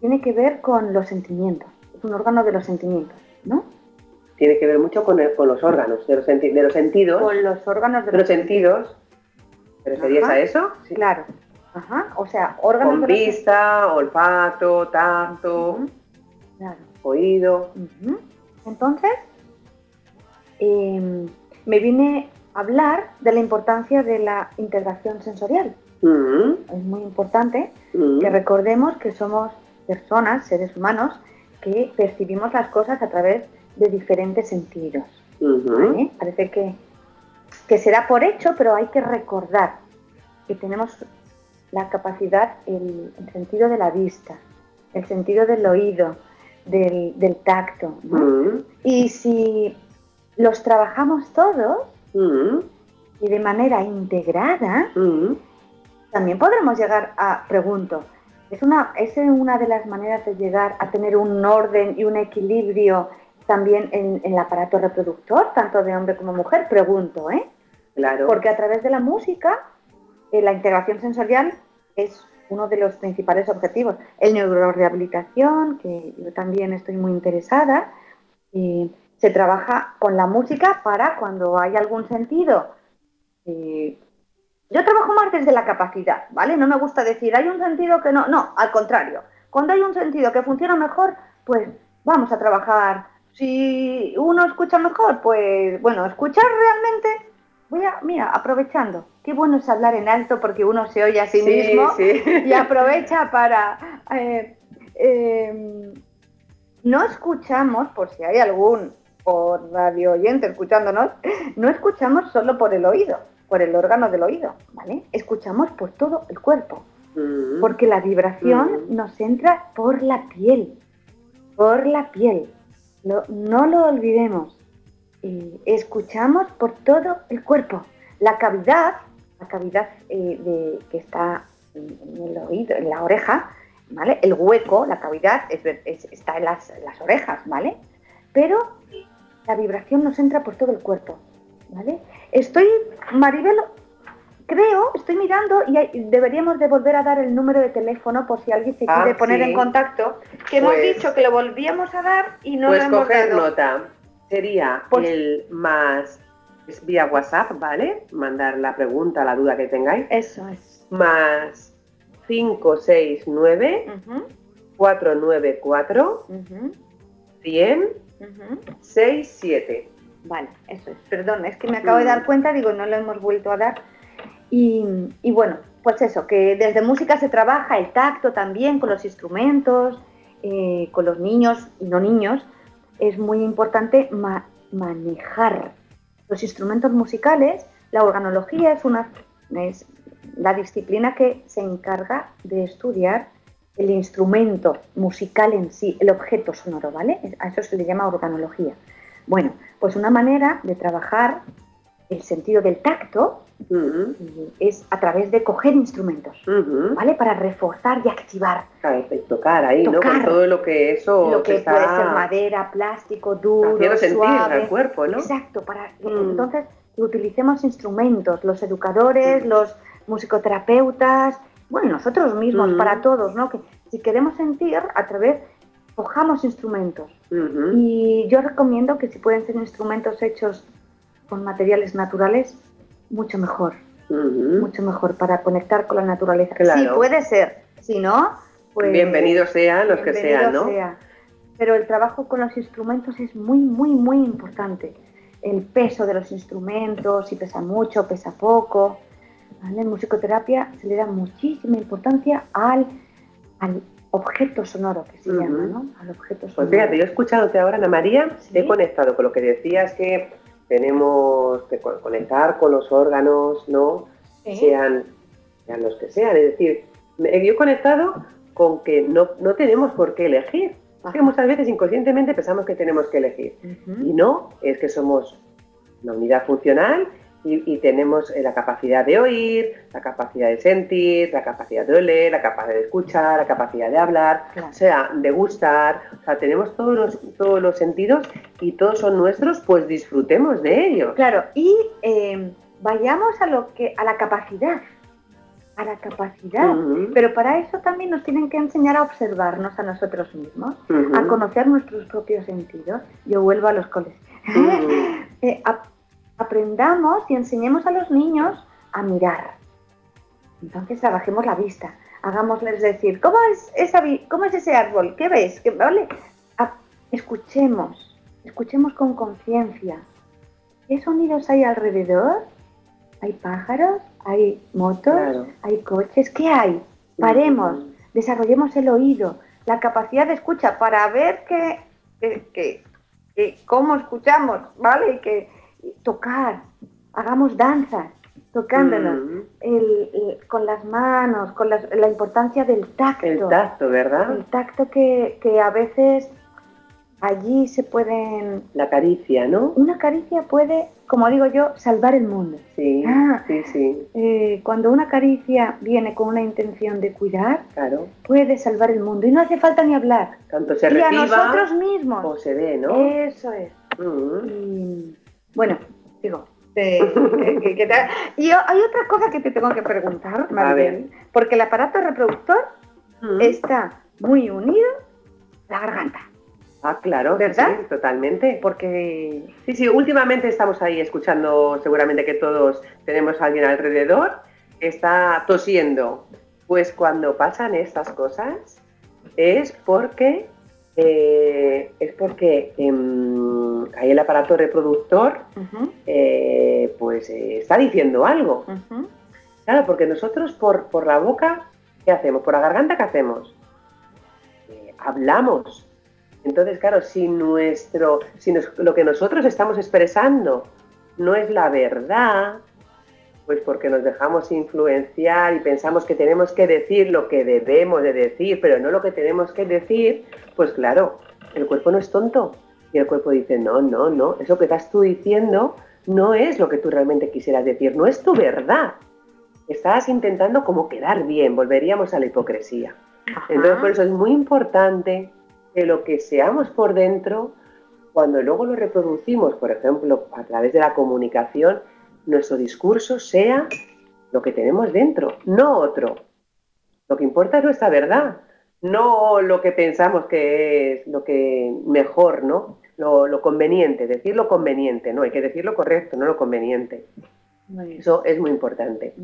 tiene que ver con los sentimientos, es un órgano de los sentimientos, ¿no? Tiene que ver mucho con, con los órganos, de los, de los, sentidos. Con los órganos de, los, sentidos. ¿Te referías a eso? Sí. Claro. Ajá. O sea, órganos con vista, olfato, tacto, oído. Entonces, em, me viene hablar de la importancia de la integración sensorial. Es muy importante que recordemos que somos personas, seres humanos, que percibimos las cosas a través de diferentes sentidos. Parece que, que se da por hecho, pero hay que recordar que tenemos la capacidad, el, sentido de la vista, el sentido del oído, del, tacto. Y si los trabajamos todos, y de manera integrada, también podremos llegar a, pregunto, ¿es una, ¿es una de las maneras de llegar a tener un orden y un equilibrio también en, el aparato reproductor, tanto de hombre como mujer? Pregunto, ¿eh? Claro. Porque a través de la música, eh, la integración sensorial es uno de los principales objetivos. El neurorehabilitación, que yo también estoy muy interesada, se trabaja con la música para cuando hay algún sentido. Eh, yo trabajo más desde la capacidad, ¿vale? No me gusta decir, hay un sentido que no, no, al contrario. Cuando hay un sentido que funciona mejor, pues vamos a trabajar. Si uno escucha mejor, pues bueno, escuchar realmente, voy a, mira, aprovechando, qué bueno es hablar en alto porque uno se oye a sí, mismo y aprovecha para... Eh, eh, no escuchamos, por si hay algún por radio oyente escuchándonos, no escuchamos solo por el oído, por el órgano del oído, ¿vale? Escuchamos por todo el cuerpo, mm. porque la vibración mm. nos entra por la piel, por la piel. no lo olvidemos. Escuchamos por todo el cuerpo. La cavidad, la cavidad eh, de, que está en el oído, en la oreja, ¿vale? El hueco, la cavidad está en las, las orejas, ¿vale? Pero la vibración nos entra por todo el cuerpo. ¿vale? Estoy, Maribel, creo, estoy mirando y deberíamos de volver a dar el número de teléfono por si alguien se quiere ah, poner en contacto, que hemos pues dicho que lo volvíamos a dar y no pues lo hemos coger nota. Sería pues el más es vía WhatsApp, ¿vale? Mandar la pregunta, la duda que tengáis. Eso es. Más 569 494 100 6, 7. Vale, eso es. Perdón, es que me acabo de dar cuenta, digo, no lo hemos vuelto a dar. Y, bueno, pues eso, que desde música se trabaja el tacto también con los instrumentos, eh, con los niños y no niños. Es muy importante manejar, los instrumentos musicales, la organología es una es la disciplina que se encarga de estudiar el instrumento musical en sí, el objeto sonoro, ¿vale? A eso se le llama organología. Bueno, pues una manera de trabajar el sentido del tacto es a través de coger instrumentos, ¿vale? Para reforzar y activar. tocar ahí, ¿no? Con todo lo que eso lo que puede ser madera, plástico, duro, sentir suave. cuerpo, ¿no? Exacto, para mm. entonces utilicemos instrumentos, los educadores, los musicoterapeutas, bueno, nosotros mismos, para todos, ¿no? Que si queremos sentir, a través, cojamos instrumentos. Y yo recomiendo que si pueden ser instrumentos hechos con materiales naturales, mucho mejor. Mucho mejor para conectar con la naturaleza. Sí, puede ser. Si no, pues. Bienvenidos sean los que sean, ¿no? Pero el trabajo con los instrumentos es muy, muy, muy importante. El peso de los instrumentos, si pesa mucho, pesa poco. En musicoterapia se le da muchísima importancia al, al objeto sonoro que se llama, ¿no? Al objeto sonoro. Pues fíjate, yo escuchándote ahora, Ana María, he conectado con lo que decías que tenemos que conectar con los órganos, ¿no? Sean, sean los que sean. Es decir, yo he conectado con que no, no tenemos por qué elegir. Es que muchas veces inconscientemente pensamos que tenemos que elegir. Y no, es que somos una unidad funcional y, tenemos eh, la capacidad de oír, la capacidad de sentir, la capacidad de oler, la capacidad de escuchar, la capacidad de hablar, o sea, de gustar, o sea, tenemos todos los, todos los sentidos y todos son nuestros, pues disfrutemos de ellos. Claro, y eh, vayamos a lo que, a la capacidad, a la capacidad, pero para eso también nos tienen que enseñar a observarnos a nosotros mismos, a conocer nuestros propios sentidos. Yo vuelvo a los coles. Eh, aprendamos y enseñemos a los niños a mirar. Entonces trabajemos la vista, hagámosles decir, ¿cómo es, esa, cómo es ese árbol? ¿Qué ves? ¿Qué, ¿vale? escuchemos, escuchemos con conciencia. ¿Qué sonidos hay alrededor? ¿Hay pájaros? ¿Hay motos? ¿Hay coches? ¿Qué hay? Paremos, desarrollemos el oído, la capacidad de escucha para ver que, que, que, cómo escuchamos, ¿vale? Y que, tocar, hagamos danzas, tocándonos, mm. con las manos, con la importancia del tacto. El tacto, ¿verdad? El tacto que, a veces allí se pueden... La caricia, ¿no? Una caricia puede, como digo yo, salvar el mundo. Sí, ah, sí, sí. Eh, cuando una caricia viene con una intención de cuidar, claro. puede salvar el mundo. Y no hace falta ni hablar. Tanto se y a nosotros mismos. O se ve, ¿no? Eso es. Mm. Bueno, digo, y hay otra cosa que te tengo que preguntar, Maribel, porque el aparato reproductor mm. está muy unido a la garganta. Ah, claro, ¿verdad? Sí, totalmente. Porque sí, sí, últimamente estamos ahí escuchando, seguramente que todos tenemos a alguien alrededor que está tosiendo. Pues cuando pasan estas cosas es porque eh, es porque em, ahí el aparato reproductor eh, pues eh, está diciendo algo. Claro, porque nosotros por, por, la boca, ¿qué hacemos? Por la garganta, ¿qué hacemos? hablamos. Entonces, claro, si nuestro, si lo que nosotros estamos expresando no es la verdad, pues porque nos dejamos influenciar y pensamos que tenemos que decir lo que debemos de decir, pero no lo que tenemos que decir, pues claro, el cuerpo no es tonto. Y el cuerpo dice, no, no, no, eso que estás tú diciendo no es lo que tú realmente quisieras decir, no es tu verdad. Estás intentando como quedar bien, volveríamos a la hipocresía. Entonces, por eso es muy importante que lo que seamos por dentro, cuando luego lo reproducimos, por ejemplo, a través de la comunicación, nuestro discurso sea lo que tenemos dentro, no otro. Lo que importa es nuestra verdad, no lo que pensamos que es lo que mejor, ¿no? Lo, conveniente, decir lo conveniente, no, hay que decir lo correcto, no lo conveniente. Eso es muy importante.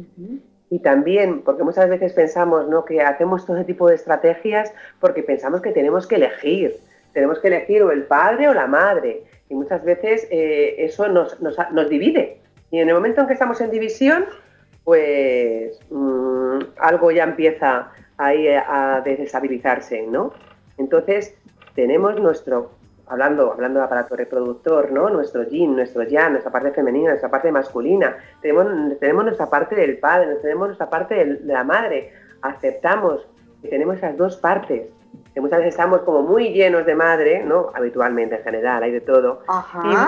Y también, porque muchas veces pensamos ¿no? que hacemos todo ese tipo de estrategias porque pensamos que tenemos que elegir, tenemos que elegir o el padre o la madre. Y muchas veces eh, eso nos, nos, nos divide, y en el momento en que estamos en división, pues mm, algo ya empieza ahí a desestabilizarse, ¿no? Entonces, tenemos nuestro hablando, hablando aparato reproductor, ¿no? Nuestro yin, nuestro yang, nuestra parte femenina, nuestra parte masculina. Tenemos, tenemos nuestra parte del padre, tenemos nuestra parte de la madre. Aceptamos que tenemos esas dos partes. Que muchas veces estamos como muy llenos de madre, ¿no? Habitualmente, en general, hay de todo.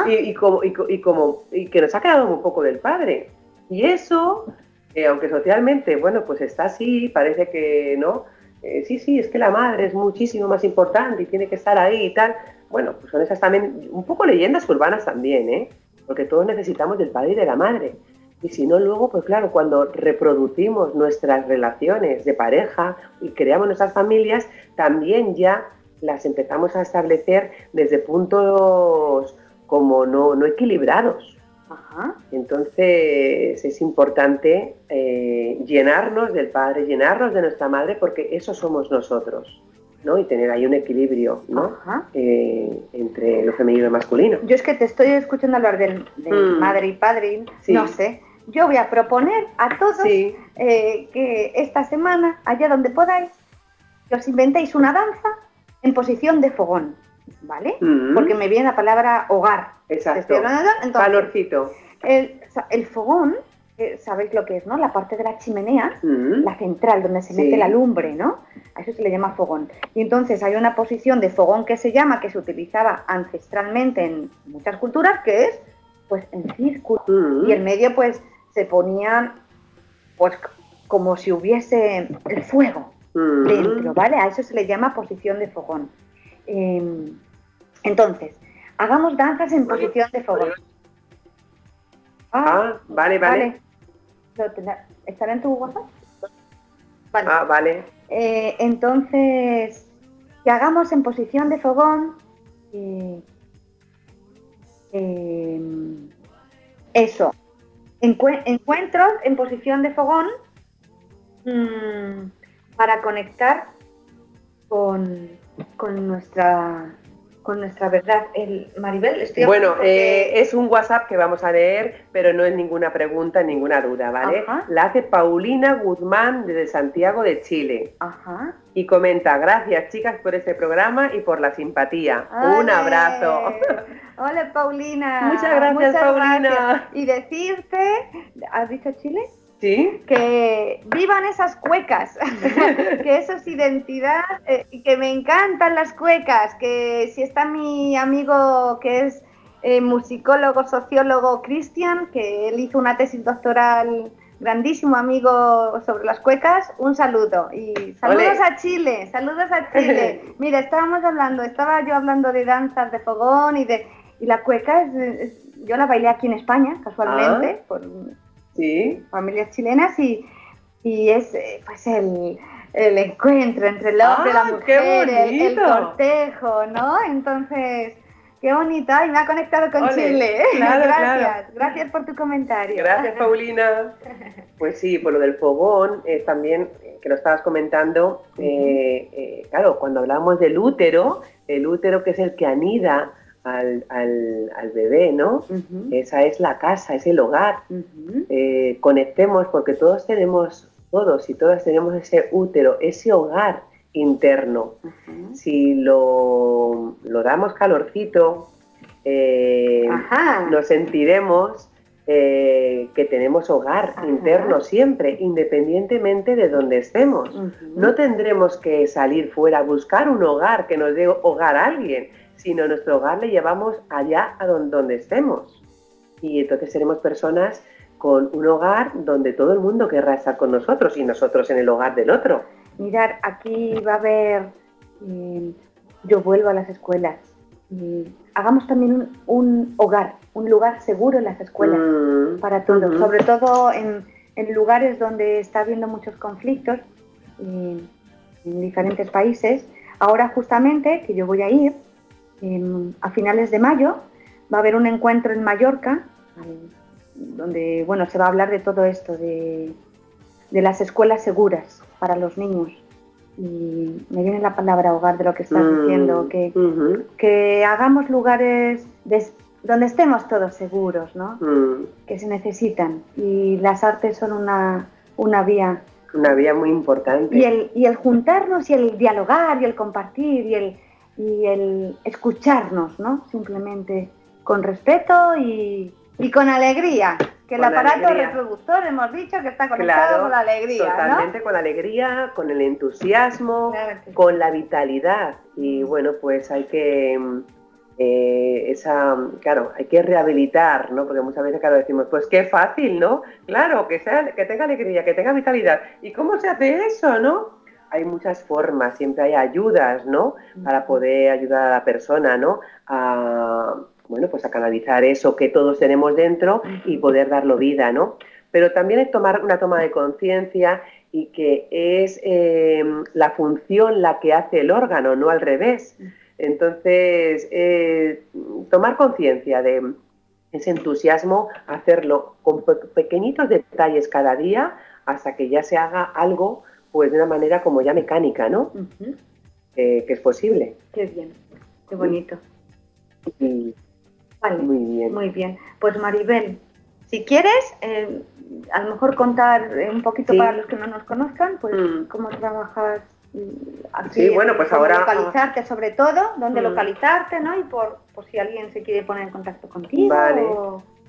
Y, como, y, como, y que nos ha quedado un poco del padre. Y eso, eh, aunque socialmente, bueno, pues está así, parece que, ¿no? Eh, sí, sí, es que la madre es muchísimo más importante y tiene que estar ahí y tal. Bueno, pues son esas también, un poco leyendas urbanas también, ¿eh? Porque todos necesitamos del padre y de la madre. Y si no, luego, pues claro, cuando reproducimos nuestras relaciones de pareja y creamos nuestras familias, también ya las empezamos a establecer desde puntos como no, no equilibrados. Entonces es importante eh, llenarnos del Padre, llenarnos de nuestra Madre, porque eso somos nosotros. ¿no? Y tener ahí un equilibrio ¿no? Eh, entre lo femenino y lo masculino. Yo es que te estoy escuchando hablar de, mm. madre y padre, no sé. Yo voy a proponer a todos eh, que esta semana, allá donde podáis, os inventéis una danza en posición de fogón. ¿vale? Mm. Porque me viene la palabra hogar. Exacto. Calorcito. El, fogón, eh, sabéis lo que es, ¿no? La parte de la chimenea, mm. la central, donde se mete la lumbre, ¿no? A eso se le llama fogón. Y entonces hay una posición de fogón que se llama, que se utilizaba ancestralmente en muchas culturas, que es, pues, en círculo. Mm. Y en medio, pues, se ponía, pues, como si hubiese el fuego dentro, ¿vale? A eso se le llama posición de fogón. Em, entonces, hagamos danzas en posición de fogón. Ah, ah vale, vale. ¿Estará en tu WhatsApp? Vale. Ah, vale. Eh, entonces, que hagamos en posición de fogón. Eh, em, eso. Encuentros en posición de fogón mm, para conectar con, con nuestra con nuestra verdad. El Maribel, estoy Bueno, eh, es un WhatsApp que vamos a leer, pero no es ninguna pregunta, ninguna duda, ¿vale? La hace Paulina Guzmán desde Santiago de Chile. Ajá. Y comenta, gracias chicas por este programa y por la simpatía. Un abrazo. Hola Paulina. Muchas gracias Paulina. Y decirte, ¿has dicho Chile? ¿Sí? Que vivan esas cuecas, que eso es identidad, eh, y que me encantan las cuecas, que si está mi amigo que es eh, musicólogo, sociólogo Cristian, que él hizo una tesis doctoral, grandísimo amigo sobre las cuecas, un saludo. Y saludos a Chile, saludos a Chile. Mira, estábamos hablando, estaba yo hablando de danzas de fogón y de... Y la cueca, es, yo la bailé aquí en España, casualmente, ah. por familias chilenas y, es eh, pues el, encuentro entre el hombre y la ah, mujer, el, cortejo, ¿no? Entonces, qué bonito, y me ha conectado con Chile. gracias, gracias por tu comentario. Gracias, Paulina. Pues sí, por lo del fogón, eh, también eh, que lo estabas comentando, claro, cuando hablamos del útero, el útero que es el que anida al, al, bebé, ¿no? Esa es la casa, es el hogar. Eh, conectemos porque todos tenemos, todos y todas tenemos ese útero, ese hogar interno. Si lo, lo, damos calorcito, eh, nos sentiremos eh, que tenemos hogar interno siempre, independientemente de donde estemos. No tendremos que salir fuera a buscar un hogar que nos dé hogar a alguien, sino nuestro hogar le llevamos allá a donde, estemos. Y entonces seremos personas con un hogar donde todo el mundo querrá estar con nosotros y nosotros en el hogar del otro. Mirar, aquí va a haber, eh, yo vuelvo a las escuelas, hagamos también un, hogar, un lugar seguro en las escuelas mm, para todos, sobre todo en, lugares donde está habiendo muchos conflictos eh, en diferentes países. Ahora justamente que yo voy a ir, a finales de mayo va a haber un encuentro en Mallorca donde bueno, se va a hablar de todo esto, de, las escuelas seguras para los niños. Y me viene la palabra hogar de lo que estás mm, diciendo, que, que hagamos lugares donde estemos todos seguros, ¿no? Mm. que se necesitan. Y las artes son una, una vía. Una vía muy importante. Y el, y el juntarnos y el dialogar y el compartir y el, y el escucharnos, ¿no? Simplemente con respeto y, con alegría. Que el aparato reproductor hemos dicho que está conectado con la alegría. Totalmente con la alegría, con el entusiasmo, con la vitalidad. Y bueno, pues hay que. Eh, esa, claro, hay que rehabilitar, ¿no? Porque muchas veces, claro, decimos, pues qué fácil, ¿no? Claro, que, sea, que tenga alegría, que tenga vitalidad. ¿Y cómo se hace eso, no? hay muchas formas, siempre hay ayudas, ¿no? Para poder ayudar a la persona, ¿no? A, bueno, pues a canalizar eso que todos tenemos dentro y poder darlo vida, ¿no? Pero también es tomar una toma de conciencia y que es eh, la función la que hace el órgano, no al revés. Entonces, eh, tomar conciencia de ese entusiasmo, hacerlo con pequeñitos detalles cada día hasta que ya se haga algo pues de una manera como ya mecánica, ¿no? Eh, que es posible. Qué bien, qué bonito. Vale, muy bien. Muy bien. Pues Maribel, si quieres, eh, a lo mejor contar un poquito para los que no nos conozcan, pues mm. cómo trabajas Así, sí, bueno, pues ahora localizarte sobre todo, dónde mm. localizarte, ¿no? Y por, por, si alguien se quiere poner en contacto contigo. Vale.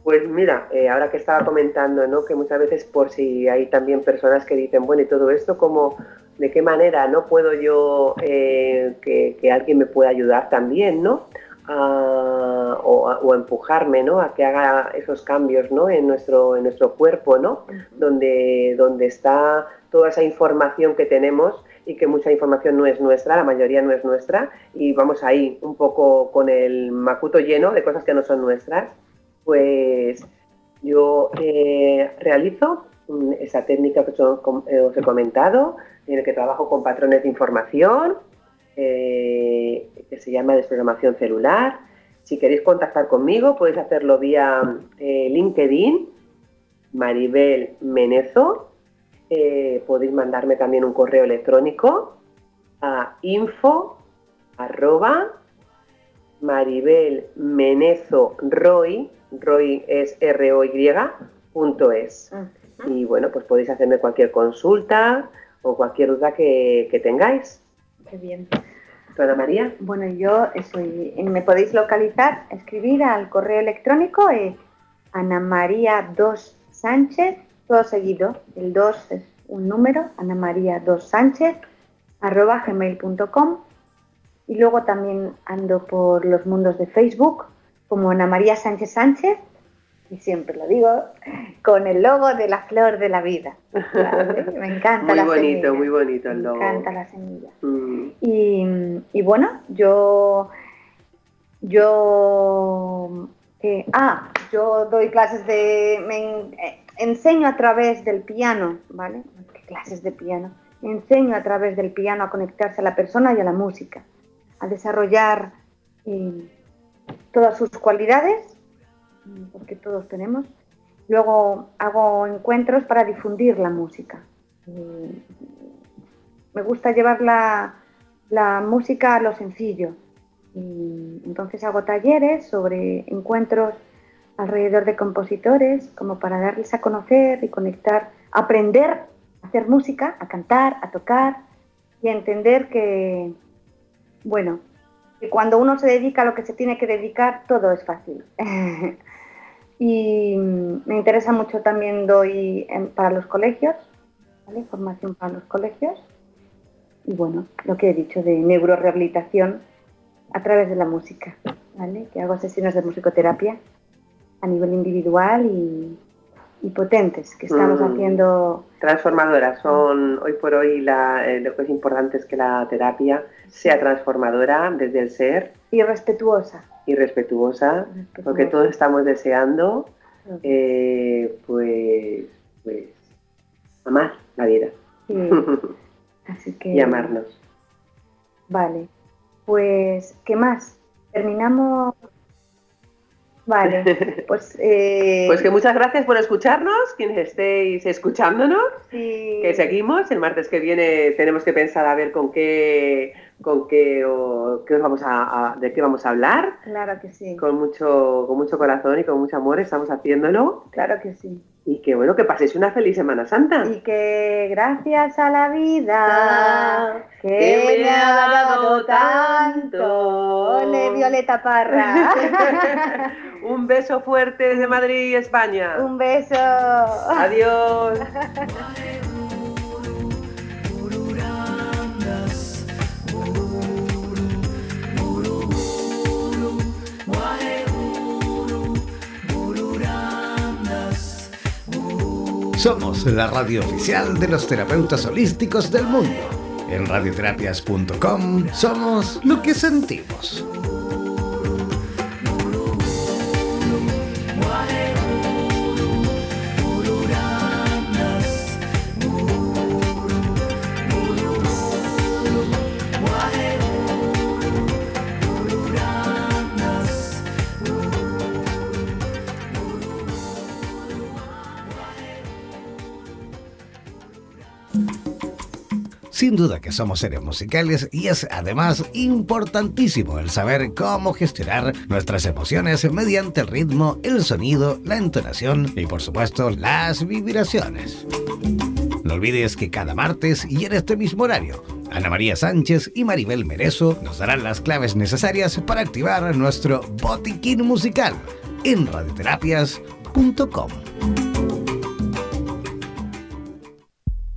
Pues mira, eh, ahora que estaba comentando, ¿no? Que muchas veces por si hay también personas que dicen, bueno, y todo esto, como, ¿de qué manera no puedo yo eh, que, alguien me pueda ayudar también, ¿no? O, empujarme, ¿no? A que haga esos cambios, ¿no? En nuestro, en nuestro cuerpo, ¿no? donde, donde está toda esa información que tenemos y que mucha información no es nuestra, la mayoría no es nuestra, y vamos ahí un poco con el macuto lleno de cosas que no son nuestras pues yo eh, realizo esa técnica que eh, os he comentado, en la que trabajo con patrones de información, eh, que se llama desprogramación celular. Si queréis contactar conmigo, podéis hacerlo vía LinkedIn, Maribel Menezo. podéis mandarme también un correo electrónico a info Maribel Menezo Roy, Roy es R-O-Y, punto es. Y bueno, pues podéis hacerme cualquier consulta o cualquier duda que, tengáis. Qué bien. María? Bueno, yo soy, me podéis localizar, escribir al correo electrónico eh, Ana María 2 Sánchez, todo seguido, el 2 es un número, Ana María 2 Sánchez, arroba gmail.com y luego también ando por los mundos de Facebook como Ana María Sánchez Sánchez, y siempre lo digo, con el logo de la flor de la vida. Me encanta muy bonito, muy bonito el logo. Me encanta la semilla. Mm. Y, bueno, yo, yo, ah, yo doy clases de, me eh, enseño a través del piano, ¿vale? ¿Qué clases de piano? Enseño a través del piano a conectarse a la persona y a la música a desarrollar eh, todas sus cualidades, porque todos tenemos. Luego hago encuentros para difundir la música. Me gusta llevar la, música a lo sencillo. entonces hago talleres sobre encuentros alrededor de compositores, como para darles a conocer y conectar, aprender a hacer música, a cantar, a tocar y a entender que, bueno, que cuando uno se dedica a lo que se tiene que dedicar, todo es fácil. y me interesa mucho también doy para los colegios, formación para los colegios. Y bueno, lo que he dicho de neurorehabilitación a través de la música, ¿vale? que hago sesiones de musicoterapia a nivel individual y, y potentes que estamos mm. haciendo. Transformadoras, son hoy por hoy la, eh, lo que es importante es que la terapia sea transformadora desde el ser. Y respetuosa. Y respetuosa, porque todos estamos deseando eh, pues, pues amar la vida. Así que... y amarnos. Vale, pues, ¿qué más? Terminamos Vale, pues... Eh, pues que muchas gracias por escucharnos, quienes estéis escuchándonos, que seguimos, el martes que viene tenemos que pensar a ver con qué con qué, qué vamos a, de qué vamos a hablar. Claro que sí. Con mucho, con mucho corazón y con mucho amor estamos haciéndolo. Claro que sí. Y que bueno, que paséis una feliz Semana Santa. Y que gracias a la vida que, me ha dado. Ole, Violeta Parra. Un beso fuerte desde Madrid, España. Un beso. Adiós. Somos la radio oficial de los terapeutas holísticos del mundo. En radioterapias.com somos lo que sentimos. Sin duda que somos seres musicales y es además importantísimo el saber cómo gestionar nuestras emociones mediante el ritmo, el sonido, la entonación y por supuesto las vibraciones. No olvides que cada martes y en este mismo horario, Ana María Sánchez y Maribel Merezo nos darán las claves necesarias para activar nuestro botiquín musical en radioterapias.com.